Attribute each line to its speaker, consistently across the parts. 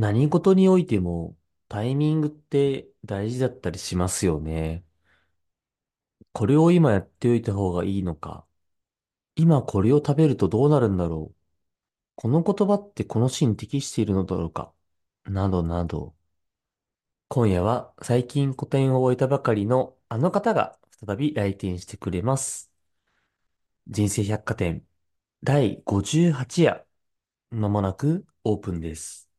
Speaker 1: 何事においてもタイミングって大事だったりしますよね。これを今やっておいた方がいいのか。今これを食べるとどうなるんだろう。この言葉ってこの詩に適しているのだろうか。などなど。今夜は最近個展を終えたばかりのあの方が再び来店してくれます。人生百貨店第58夜。まもなくオープンです。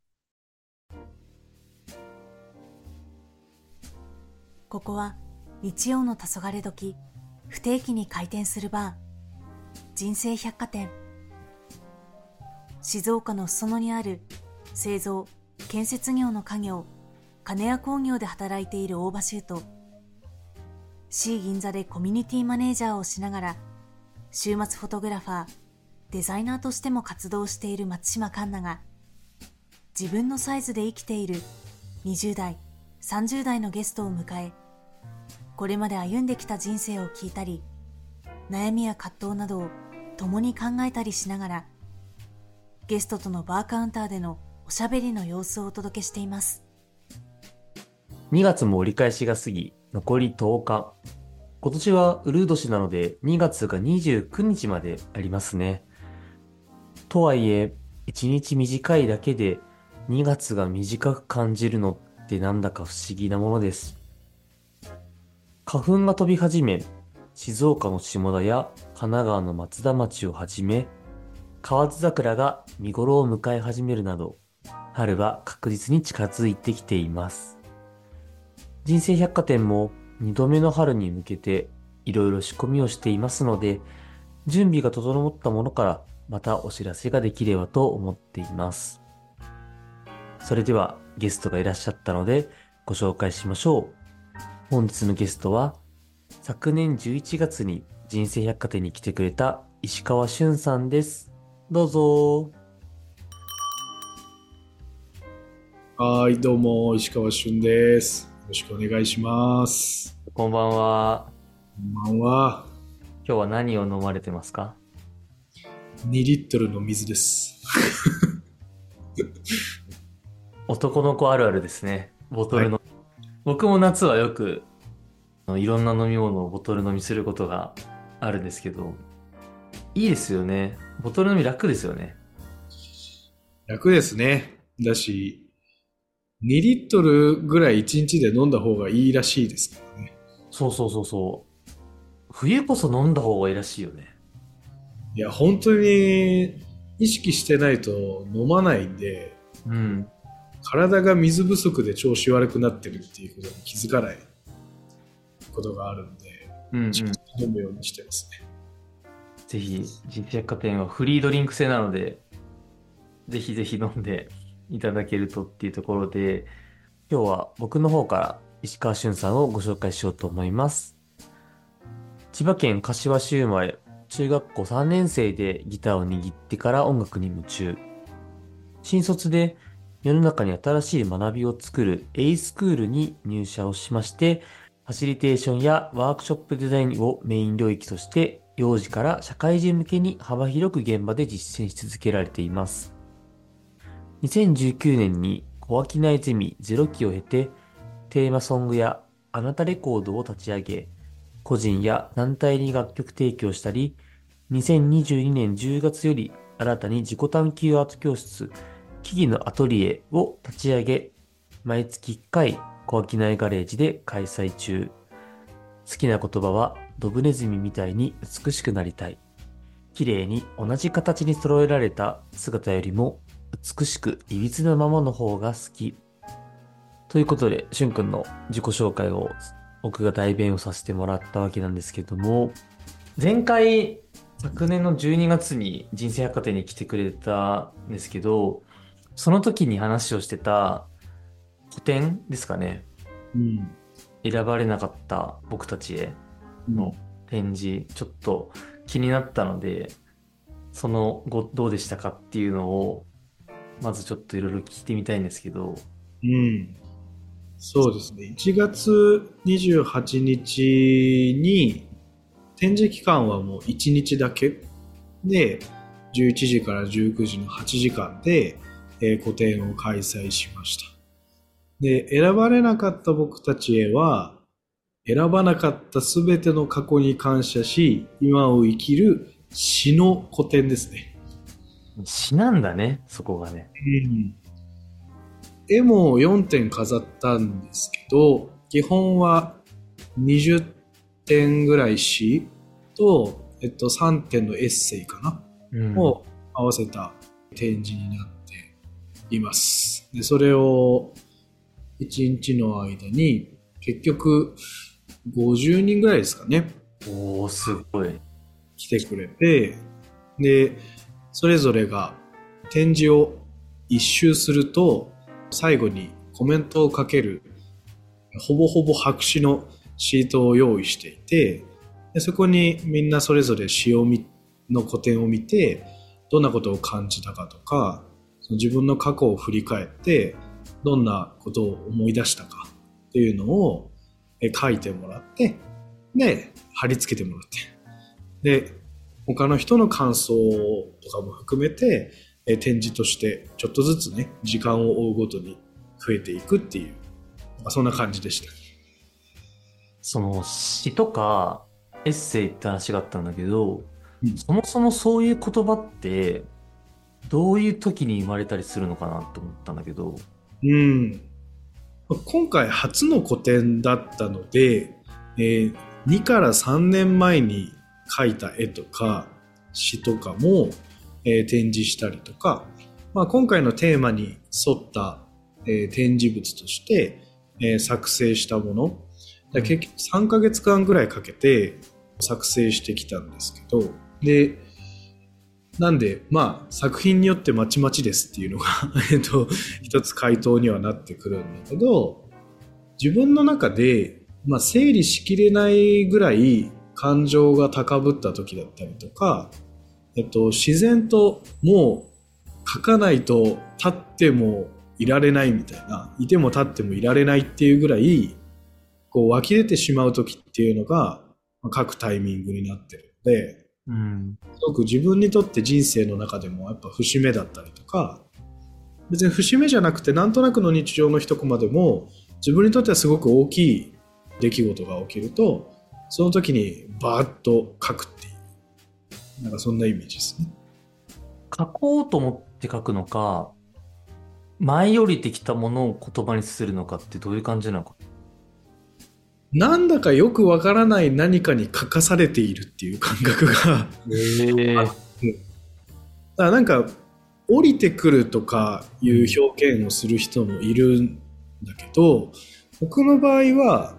Speaker 2: ここは日曜の黄昏時、不定期に開店するバー、人生百貨店。静岡の裾野にある製造、建設業の家業、金谷工業で働いている大場修と、C 銀座でコミュニティマネージャーをしながら、週末フォトグラファー、デザイナーとしても活動している松島環奈が、自分のサイズで生きている20代、30代のゲストを迎え、これまで歩んできた人生を聞いたり、悩みや葛藤などを共に考えたりしながら、ゲストとのバーカウンターでのおしゃべりの様子をお届けしています。
Speaker 1: 2月も折り返しが過ぎ、残り10日。今年はウルー年なので2月が29日までありますね。とはいえ、1日短いだけで2月が短く感じるのってなんだか不思議なものです。花粉が飛び始め、静岡の下田や神奈川の松田町をはじめ、河津桜が見頃を迎え始めるなど、春は確実に近づいてきています。人生百貨店も2度目の春に向けていろいろ仕込みをしていますので、準備が整ったものからまたお知らせができればと思っています。それではゲストがいらっしゃったのでご紹介しましょう。本日のゲストは、昨年11月に人生百貨店に来てくれた石川俊さんです。どうぞ。
Speaker 3: はい、どうも、石川俊です。よろしくお願いします。
Speaker 1: こんばんは。
Speaker 3: こんばんは。
Speaker 1: 今日は何を飲まれてますか
Speaker 3: ?2 リットルの水です。
Speaker 1: 男の子あるあるですね。ボトルの、はい僕も夏はよくいろんな飲み物をボトル飲みすることがあるんですけど、いいですよね。ボトル飲み楽ですよね。
Speaker 3: 楽ですね。だし、2リットルぐらい1日で飲んだ方がいいらしいですからね。
Speaker 1: そうそうそうそう。冬こそ飲んだ方がいいらしいよね。
Speaker 3: いや、本当に意識してないと飲まないんで、
Speaker 1: うん。
Speaker 3: 体が水不足で調子悪くなってるっていうことに気づかないことがあるんで、うんうん、飲むようにしてますね。
Speaker 1: ぜひ、人生百貨店はフリードリンク制なので、ぜひぜひ飲んで いただけるとっていうところで、今日は僕の方から石川俊さんをご紹介しようと思います。千葉県柏市生まれ、中学校3年生でギターを握ってから音楽に夢中。新卒で世の中に新しい学びを作る A スクールに入社をしまして、ファシリテーションやワークショップデザインをメイン領域として、幼児から社会人向けに幅広く現場で実践し続けられています。2019年に小商いゼミ0期を経て、テーマソングやあなたレコードを立ち上げ、個人や団体に楽曲提供したり、2022年10月より新たに自己探求アート教室木々のアトリエを立ち上げ、毎月1回、小商いガレージで開催中。好きな言葉は、ドブネズミみたいに美しくなりたい。綺麗に同じ形に揃えられた姿よりも、美しく歪なままの方が好き。ということで、しゅんくんの自己紹介を僕が代弁をさせてもらったわけなんですけども、前回、昨年の12月に人生百貨店に来てくれたんですけど、その時に話をしてた古典ですかね。
Speaker 3: うん。
Speaker 1: 選ばれなかった僕たちへの展示、ちょっと気になったので、その後どうでしたかっていうのを、まずちょっといろいろ聞いてみたいんですけど。
Speaker 3: うん。そうですね。1月28日に、展示期間はもう1日だけで、11時から19時の8時間で、えー個展を開催しました。で、選ばれなかった僕たちへは、選ばなかったすべての過去に感謝し、今を生きる詩の個展ですね。
Speaker 1: 詩なんだね、そこがね。
Speaker 3: 絵も4点飾ったんですけど、基本は20点ぐらい詩と、えっと、3点のエッセイかな、
Speaker 1: うん。
Speaker 3: を合わせた展示になっています。で、それを1日の間に結局50人ぐらいですかね、
Speaker 1: おー、すごい。
Speaker 3: 来てくれて、で、それぞれが展示を一周すると、最後にコメントをかける、ほぼほぼ白紙のシートを用意していて、でそこにみんなそれぞれ詩の古典を見て、どんなことを感じたかとか、自分の過去を振り返って、どんなことを思い出したかっていうのをえ書いてもらって、で、貼り付けてもらって、で、他の人の感想とかも含めて、え展示としてちょっとずつね、時間を追うごとに増えていくっていう、まあそんな感じでした。
Speaker 1: その詩とかエッセイって話があったんだけど、
Speaker 3: うん
Speaker 1: そもそもそういう言葉って、どういう時に生まれたりするのかなと思ったんだけど、
Speaker 3: うん。今回初の個展だったので、えー2から3年前に描いた絵とか詩とかも、えー展示したりとか、まあ、今回のテーマに沿った、えー展示物として、えー作成したもの、だ結局3ヶ月間ぐらいかけて作成してきたんですけど、で、なんで、まあ、作品によってまちまちですっていうのが、えっと、一つ回答にはなってくるんだけど、自分の中で、まあ、整理しきれないぐらい感情が高ぶった時だったりとか、えっと、自然ともう書かないと立ってもいられないみたいな、いても立ってもいられないっていうぐらい、こう湧き出てしまう時っていうのが、まあ書くタイミングになってるので、
Speaker 1: うん。
Speaker 3: すごく自分にとって人生の中でもやっぱ節目だったりとか別に節目じゃなくてなんとなくの日常の一コマでも自分にとってはすごく大きい出来事が起きるとその時にバーッと書くっていうなんかそんなイメージですね。
Speaker 1: 書こうと思って書くのか、舞い降りてきたものを言葉にするのかってどういう感じなのか。
Speaker 3: なんだかよくわからない何かに書かされているっていう感覚が
Speaker 1: へえ。
Speaker 3: だからなんか降りてくるとかいう表現をする人もいるんだけど僕の場合は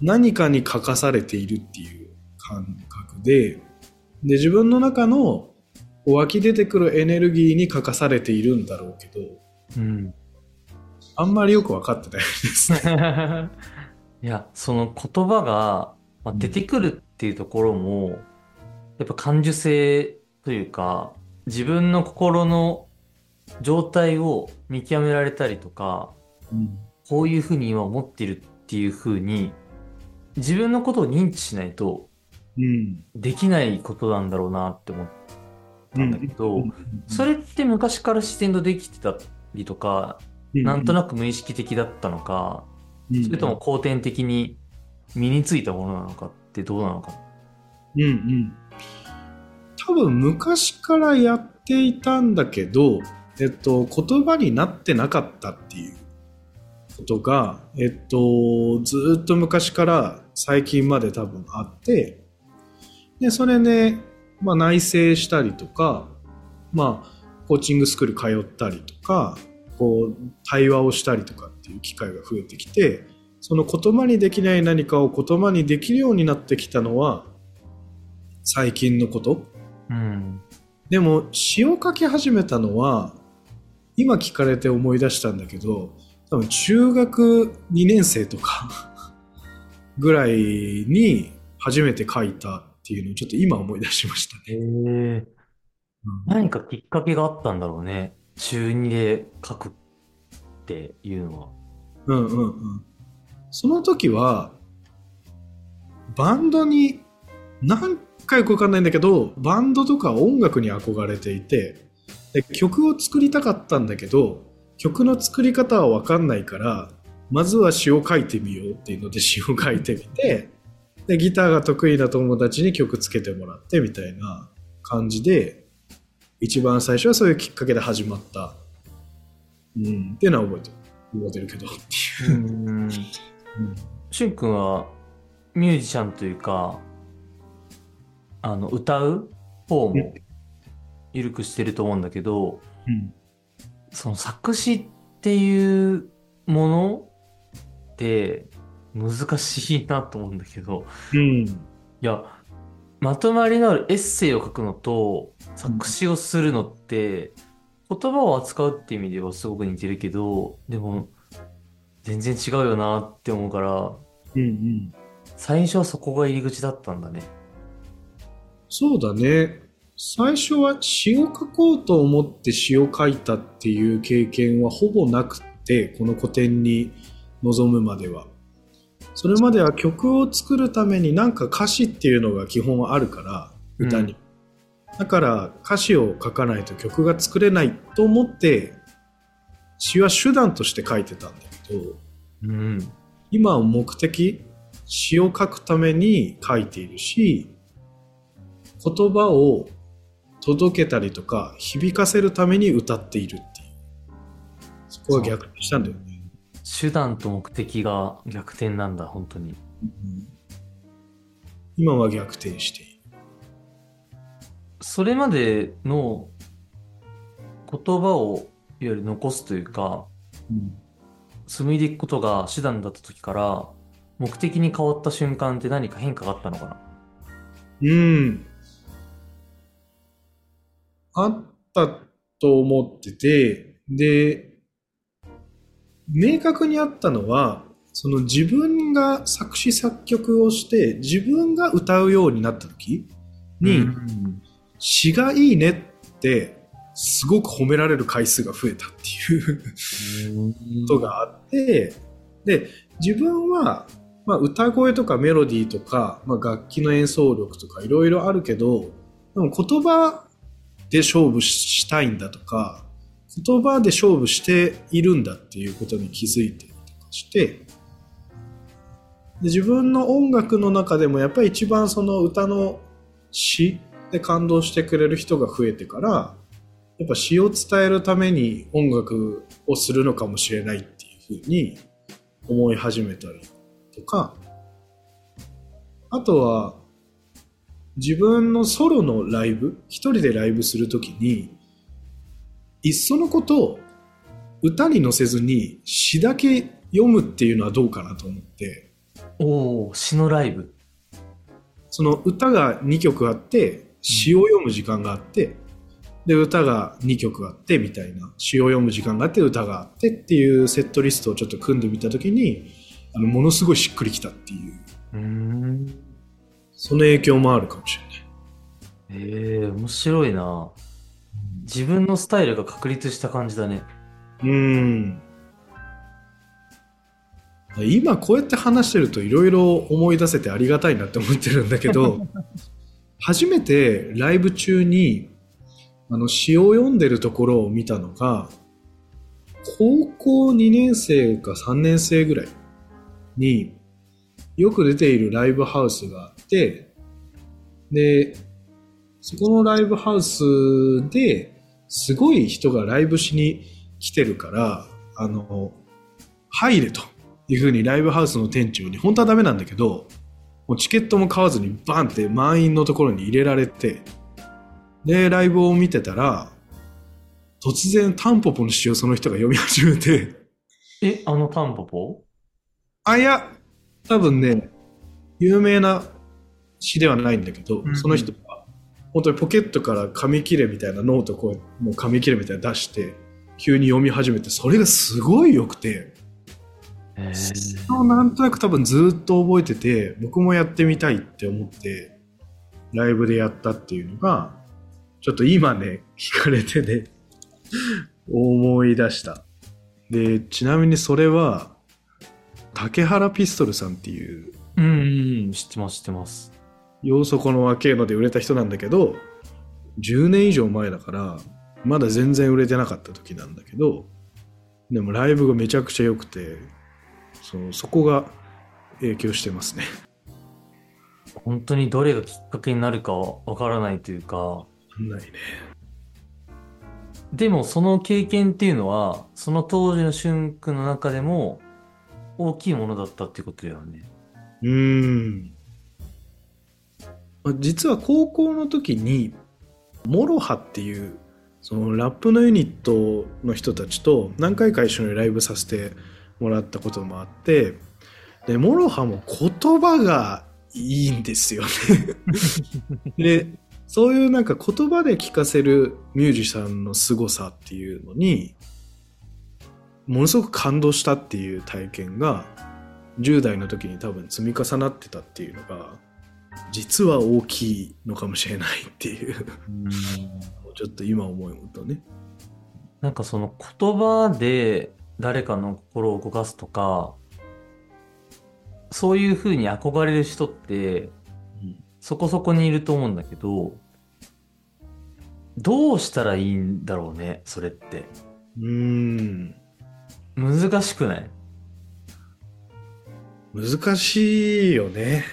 Speaker 3: 何かに書かされているっていう感覚でで自分の中の湧き出てくるエネルギーに書かされているんだろうけど
Speaker 1: うん。
Speaker 3: あんまりよく分かってないですね。
Speaker 1: いや、その言葉が、まあ、出てくるっていうところも、やっぱ感受性というか、自分の心の状態を見極められたりとか、
Speaker 3: うん。
Speaker 1: こういうふうに今思ってるっていうふうに、自分のことを認知しないと
Speaker 3: うん。
Speaker 1: できないことなんだろうなって思ったんだけど、それって昔から自然とできてたりとか、なんとなく無意識的だったのか、
Speaker 3: く
Speaker 1: それとも後天的に身についたものなのかってどうなのか。
Speaker 3: うんうん。多分昔からやっていたんだけど、えっと、言葉になってなかったっていうことが、えっと、ずーっと昔から最近まで多分あって、で、それで、まあ内省したりとか、まあ、コーチングスクール通ったりとか、こう、対話をしたりとかっていう機会が増えてきて、その言葉にできない何かを言葉にできるようになってきたのは、最近のこと。
Speaker 1: うん。
Speaker 3: でも詩を書き始めたのは今聞かれて思い出したんだけど多分中学2年生とか ぐらいに初めて書いたっていうのをちょっと今思い出しました
Speaker 1: へ
Speaker 3: ね。
Speaker 1: え。何かきっかけがあったんだろうね。中2で書くっていうのは。
Speaker 3: うんうんうん。その時はバンドに何回かわかんないんだけどバンドとか音楽に憧れていてで曲を作りたかったんだけど曲の作り方は分かんないからまずは詩を書いてみようっていうので詩を書いてみてでギターが得意な友達に曲つけてもらってみたいな感じで一番最初はそういうきっかけで始まった、うん、っていうのは覚えてる。覚えてるけど。っていう。
Speaker 1: うん。
Speaker 3: うん
Speaker 1: しゅんくんはミュージシャンというか、あの、歌う方も緩くしてると思うんだけど、
Speaker 3: うん
Speaker 1: その作詞っていうものって難しいなと思うんだけど、
Speaker 3: うん。
Speaker 1: いや、まとまりのあるエッセイを書くのと作詞をするのって、言葉を扱うって意味ではすごく似てるけど、でも全然違うよなって思うから、
Speaker 3: うんうん
Speaker 1: 最初はそこが入り口だったんだね。
Speaker 3: そうだね。最初は詩を書こうと思って詩を書いたっていう経験はほぼなくて、この古典に臨むまでは。それまでは曲を作るためになんか歌詞っていうのが基本はあるから、歌に。だから歌詞を書かないと曲が作れないと思って、詩は手段として書いてたんだけど、
Speaker 1: うん。
Speaker 3: 今は目的詩を書くために書いているし言葉を届けたりとか響かせるために歌っているっていうそこは逆転したんだよね、
Speaker 1: 手段と目的が逆転なんだ、本当に。
Speaker 3: 今は逆転している。
Speaker 1: それまでの言葉をいわゆる残すというか、紡いでいくことが手段だった時から、目的に変わった瞬間って何か変化があったのかな？
Speaker 3: うん。あったと思っててで明確にあったのはその自分が作詞作曲をして自分が歌うようになった時に、
Speaker 1: うん
Speaker 3: 詩がいいねってすごく褒められる回数が増えたっていうことがあって、で、自分は、まあ、歌声とかメロディーとか、まあ、楽器の演奏力とかいろいろあるけど、でも言葉で勝負したいんだとか、言葉で勝負しているんだっていうことに気づいてとして、で自分の音楽の中でもやっぱり一番その歌の詩で感動してくれる人が増えてから、やっぱ詩を伝えるために音楽をするのかもしれないっていうふうに思い始めたりとか、あとは自分のソロのライブ、一人でライブするときに、いっそのことを歌に乗せずに詩だけ読むっていうのはどうかなと思って、
Speaker 1: おお詩のライブ。
Speaker 3: その歌が2曲あって、詩を読む時間があって、で、歌が2曲あってみたいな、詩を読む時間があって、歌があってっていうセットリストをちょっと組んでみたときに、あの、ものすごいしっくりきたっていう、
Speaker 1: うーん。
Speaker 3: その影響もあるかもしれない。
Speaker 1: ええ面白いな。自分のスタイルが確立した感じだね。
Speaker 3: うーん。今こうやって話してるといろいろ思い出せてありがたいなって思ってるんだけど、初めてライブ中にあの詩を読んでるところを見たのが、高校2年生か3年生ぐらいによく出ているライブハウスがあって、で、そこのライブハウスですごい人がライブしに来てるから、あの、入れというふうにライブハウスの店長に、本当はダメなんだけど、もうチケットも買わずにバンって満員のところに入れられて、で、ライブを見てたら、突然タンポポの詩をその人が読み始めて、
Speaker 1: え、あのタンポポ？
Speaker 3: あ、いや、多分ね、有名な詩ではないんだけど、
Speaker 1: うん
Speaker 3: その人が、本当にポケットから紙切れみたいなノートこう、もう紙切れみたいな出して、急に読み始めて、それがすごい良くて、
Speaker 1: え
Speaker 3: なんとなく多分ずっと覚えてて、僕もやってみたいって思って、ライブでやったっていうのが、ちょっと今ね、聞かれてね、思い出した。で、ちなみにそれは、竹原ピストルさんっていう、
Speaker 1: うん、うん、知ってます、知ってます。
Speaker 3: ようそこの若えので売れた人なんだけど、10年以上前だから、まだ全然売れてなかった時なんだけど、でもライブがめちゃくちゃ良くて、そうそこが影響してますね。
Speaker 1: 本当にどれがきっかけになるかわからないというか、
Speaker 3: ないね。
Speaker 1: でもその経験っていうのは、その当時の俊君の中でも大きいものだったっていうことだよね。
Speaker 3: うーん。まあ実は高校の時に、モロハっていう、そのラップのユニットの人たちと何回か一緒にライブさせてもらったこともあって、で、モロハも言葉がいいんですよね。で、そういうなんか言葉で聞かせるミュージシャンの凄さっていうのに、ものすごく感動したっていう体験が、10代の時に多分積み重なってたっていうのが、実は大きいのかもしれないっていう、ちょっと今思うとね。
Speaker 1: なんかその言葉で誰かの心を動かすとか、そういう風に憧れる人ってそこそこにいると思うんだけど、どうしたらいいんだろうね、それって。
Speaker 3: うーん。
Speaker 1: 難しくない？
Speaker 3: 難しいよね。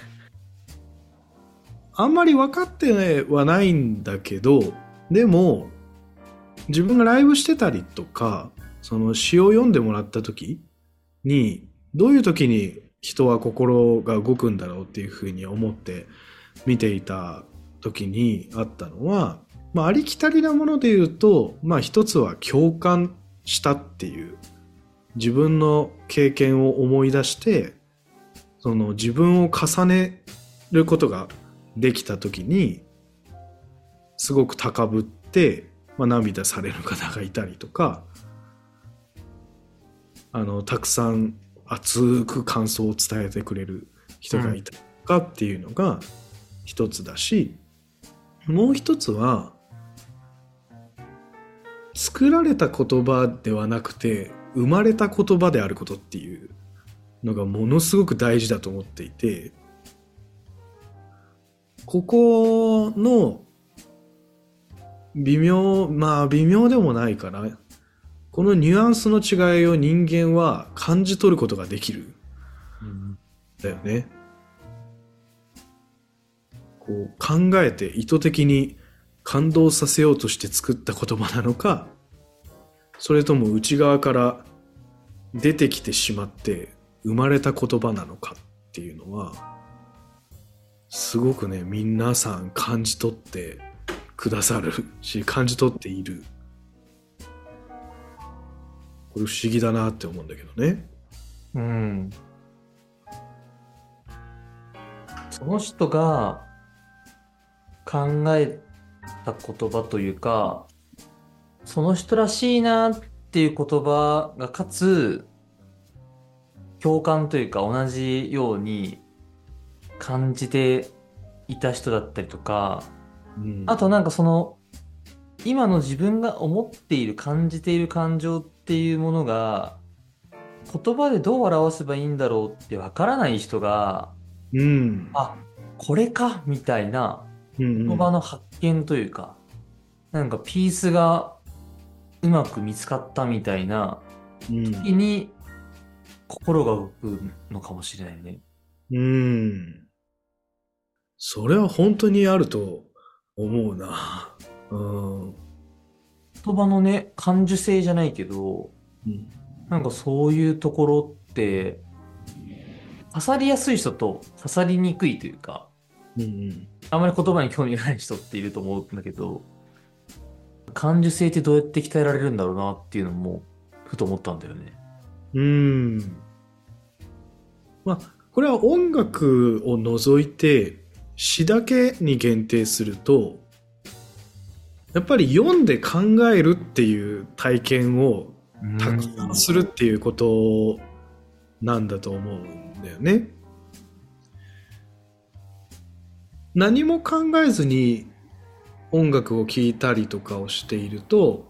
Speaker 3: あんまり分かってはないんだけど、でも、自分がライブしてたりとか、その詩を読んでもらった時に、どういう時に人は心が動くんだろうっていうふうに思って見ていた時にあったのは、まあ、ありきたりなもので言うと、まあ一つは共感したっていう、自分の経験を思い出して、その自分を重ねることができた時にすごく高ぶって、まあ、涙される方がいたりとかあのたくさん熱く感想を伝えてくれる人がいたりとかっていうのが一つだし、もう一つは作られた言葉ではなくて生まれた言葉であることっていうのがものすごく大事だと思っていて、ここの微妙、まあ微妙でもないかな。このニュアンスの違いを人間は感じ取ることができる。だよね。こう考えて意図的に感動させようとして作った言葉なのか、それとも内側から出てきてしまって生まれた言葉なのかっていうのは、すごくね、皆さん感じ取ってくださるし、感じ取っている。これ不思議だなって思うんだけどね。
Speaker 1: うん。その人が考えた言葉というか、その人らしいなっていう言葉がかつ、共感というか同じように感じていた人だったりとか、
Speaker 3: うん
Speaker 1: あとなんかその、今の自分が思っている、感じている感情っていうものが、言葉でどう表せばいいんだろうってわからない人が、
Speaker 3: うん。
Speaker 1: あ、これかみたいな
Speaker 3: うん
Speaker 1: 言葉の発見というか、なんかピースがうまく見つかったみたいな
Speaker 3: うん
Speaker 1: 時に心が動くのかもしれないね。
Speaker 3: うん。それは本当にあると思うな。うん。
Speaker 1: 言葉のね、感受性じゃないけど、
Speaker 3: うん
Speaker 1: なんかそういうところって、刺さりやすい人と刺さりにくいというか、
Speaker 3: うん
Speaker 1: あまり言葉に興味がない人っていると思うんだけど、感受性ってどうやって鍛えられるんだろうなっていうのも、ふと思ったんだよね。
Speaker 3: うん。まあ、これは音楽を除いて詩だけに限定すると、やっぱり読んで考えるっていう体験をたくさんするっていうことなんだと思うんだよね。何も考えずに音楽を聴いたりとかをしていると、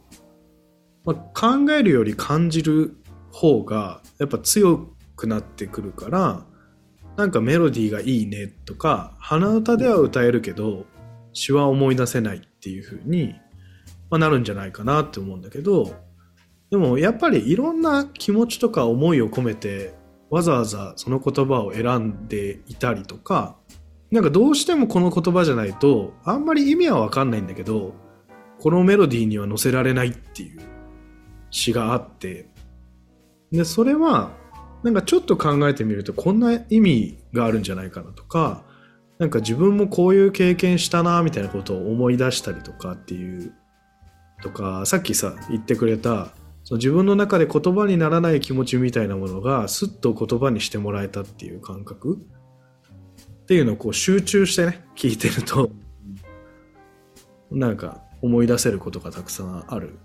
Speaker 3: まあ、考えるより感じる方がやっぱ強くなってくるからなんかメロディーがいいねとか鼻歌では歌えるけど詩は思い出せないっていう風にまあ、なるんじゃないかなって思うんだけど、でもやっぱりいろんな気持ちとか思いを込めてわざわざその言葉を選んでいたりとか、なんかどうしてもこの言葉じゃないとあんまり意味はわかんないんだけど、このメロディーには載せられないっていう詩があって、で、それはなんかちょっと考えてみるとこんな意味があるんじゃないかなとか、なんか自分もこういう経験したなみたいなことを思い出したりとかっていうとかさっきさ言ってくれたその自分の中で言葉にならない気持ちみたいなものがすっと言葉にしてもらえたっていう感覚。っていうのをこう集中してね聞いてるとなんか思い出せることがたくさんある。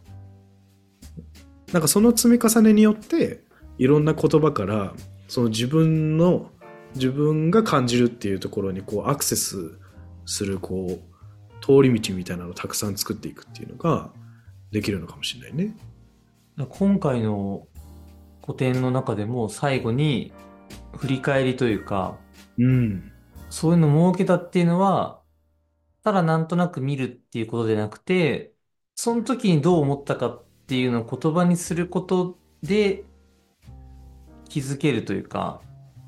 Speaker 3: なんかその積み重ねによっていろんな言葉からその自分の自分が感じるっていうところにこうアクセスするこう通り道みたいなのをたくさん作っていくっていうのができるのかもしれないね。
Speaker 1: 今回の古典の中でも最後に振り返りというか、
Speaker 3: うん。
Speaker 1: そういうのを設けたっていうのは、ただなんとなく見るっていうことでなくて、その時にどう思ったかっていうのを言葉にすることで気づけるというか、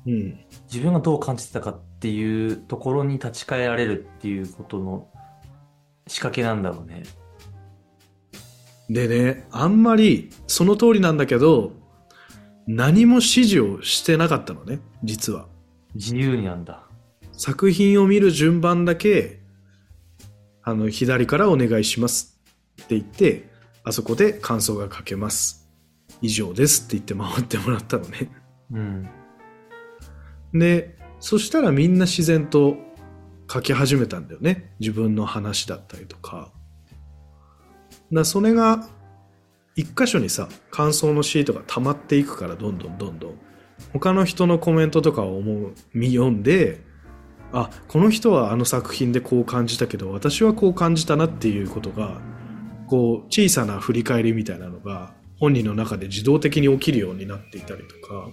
Speaker 3: うん。
Speaker 1: 自分がどう感じてたかっていうところに立ち返られるっていうことの仕掛けなんだろうね。
Speaker 3: でね、あんまりその通りなんだけど、何も指示をしてなかったのね、実は。
Speaker 1: 自由になんだ。
Speaker 3: 作品を見る順番だけ、あの、左からお願いしますって言って、あそこで感想が書けます。以上ですって言って回ってもらったのね。
Speaker 1: うん。
Speaker 3: で、そしたらみんな自然と書き始めたんだよね。自分の話だったりとか。だそれが一箇所にさ感想のシートが溜まっていくからどんどんどんどん他の人のコメントとかを思う見読んであこの人はあの作品でこう感じたけど私はこう感じたなっていうことがこう小さな振り返りみたいなのが本人の中で自動的に起きるようになっていたりとか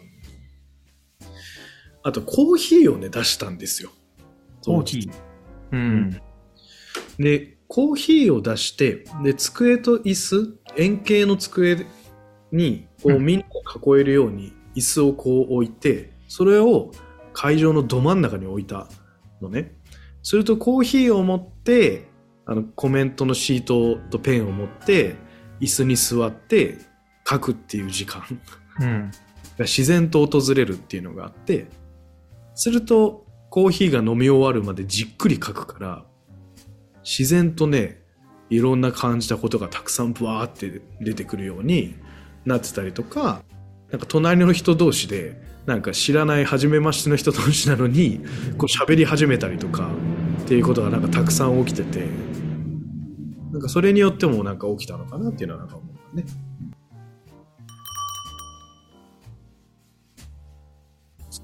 Speaker 3: あとコーヒーをね出したんですよ。
Speaker 1: コーヒー。うん。
Speaker 3: でコーヒーを出して、で、机と椅子、円形の机に、こう、みんなが囲えるように椅子をこう置いて、それを会場のど真ん中に置いたのね。するとコーヒーを持って、あの、コメントのシートとペンを持って、椅子に座って書くっていう時間。
Speaker 1: うん、
Speaker 3: が自然と訪れるっていうのがあって、するとコーヒーが飲み終わるまでじっくり書くから、自然とねいろんな感じたことがたくさんブワーって出てくるようになってたりとかなんか隣の人同士でなんか知らない初めましての人同士なのにこう喋り始めたりとかっていうことがなんかたくさん起きててなんかそれによってもなんか起きたのかなっていうのはなんか思うね。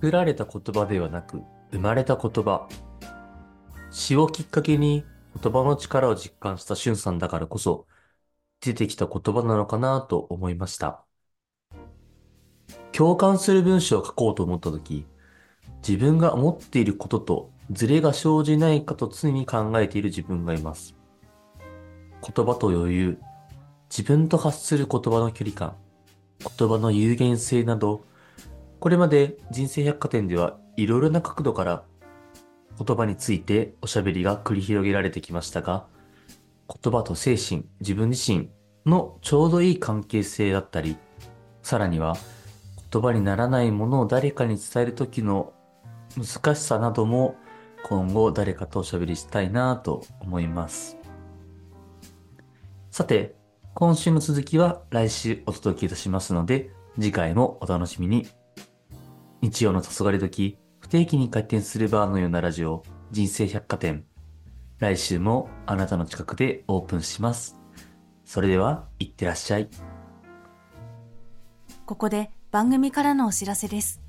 Speaker 1: 作られた言葉ではなく生まれた言葉詩をきっかけに言葉の力を実感したしゅんさんだからこそ、出てきた言葉なのかなと思いました。共感する文章を書こうと思ったとき、自分が思っていることとズレが生じないかと常に考えている自分がいます。言葉と余裕、自分と発する言葉の距離感、言葉の有限性など、これまで人生百貨店ではいろいろな角度から言葉についておしゃべりが繰り広げられてきましたが、言葉と精神、自分自身のちょうどいい関係性だったり、さらには言葉にならないものを誰かに伝える時の難しさなども今後誰かとおしゃべりしたいなと思います。さて、今週の続きは来週お届けいたしますので、次回もお楽しみに。日曜の黄昏時、不定期に開店するバーのようなラジオ、人生百貨店。来週もあなたの近くでオープンします。それでは、いってらっしゃい。
Speaker 2: ここで番組からのお知らせです。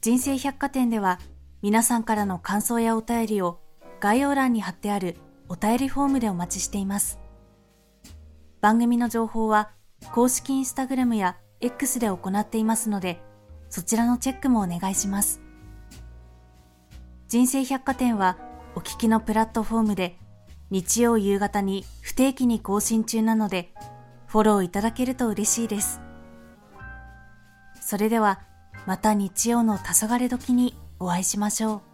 Speaker 2: 人生百貨店では、皆さんからの感想やお便りを概要欄に貼ってあるお便りフォームでお待ちしています。番組の情報は公式インスタグラムや X で行っていますので、そちらのチェックもお願いします。人生百貨店はお聞きのプラットフォームで日曜夕方に不定期に更新中なので、フォローいただけると嬉しいです。それでは、また日曜の黄昏時にお会いしましょう。